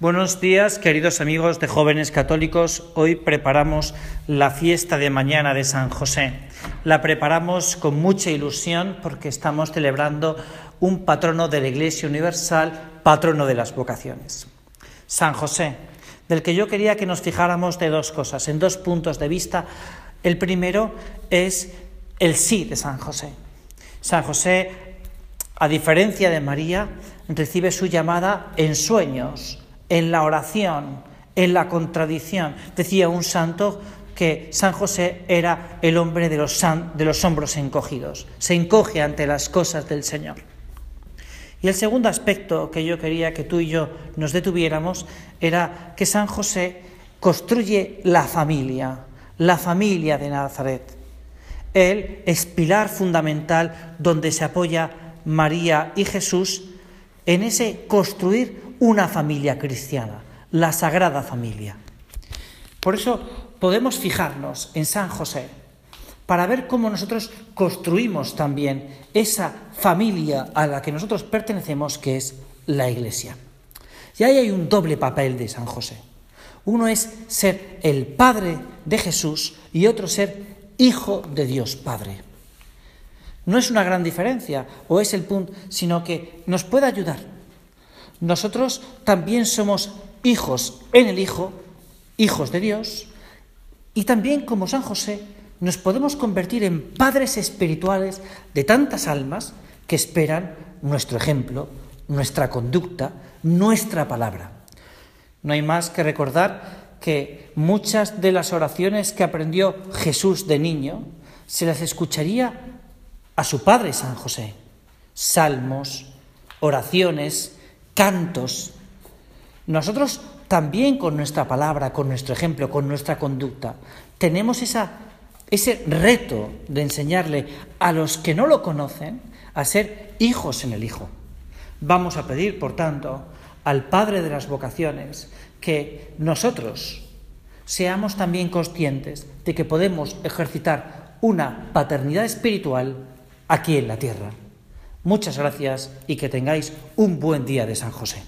Buenos días, queridos amigos de jóvenes católicos. Hoy preparamos la fiesta de mañana de San José. La preparamos con mucha ilusión porque estamos celebrando un patrono de la Iglesia Universal, patrono de las vocaciones. San José, del que yo quería que nos fijáramos de dos cosas, en dos puntos de vista. El primero es el sí de San José. San José, a diferencia de María, recibe su llamada en sueños en la oración, en la contradicción. Decía un santo que San José era el hombre de los, de los hombros encogidos, se encoge ante las cosas del Señor. Y el segundo aspecto que yo quería que tú y yo nos detuviéramos era que San José construye la familia, la familia de Nazaret. Él es pilar fundamental donde se apoya María y Jesús en ese construir una familia cristiana, la Sagrada Familia. Por eso podemos fijarnos en San José para ver cómo nosotros construimos también esa familia a la que nosotros pertenecemos, que es la Iglesia. Y ahí hay un doble papel de San José. Uno es ser el Padre de Jesús y otro ser Hijo de Dios Padre. No es una gran diferencia, o es el punto, sino que nos puede ayudar nosotros también somos hijos en el Hijo, hijos de Dios, y también como San José nos podemos convertir en padres espirituales de tantas almas que esperan nuestro ejemplo, nuestra conducta, nuestra palabra. No hay más que recordar que muchas de las oraciones que aprendió Jesús de niño se las escucharía a su padre San José. Salmos, oraciones, cantos. Nosotros también con nuestra palabra, con nuestro ejemplo, con nuestra conducta, tenemos ese reto de enseñarle a los que no lo conocen a ser hijos en el Hijo. Vamos a pedir, por tanto, al Padre de las vocaciones que nosotros seamos también conscientes de que podemos ejercitar una paternidad espiritual aquí en la tierra. Muchas gracias y que tengáis un buen día de San José.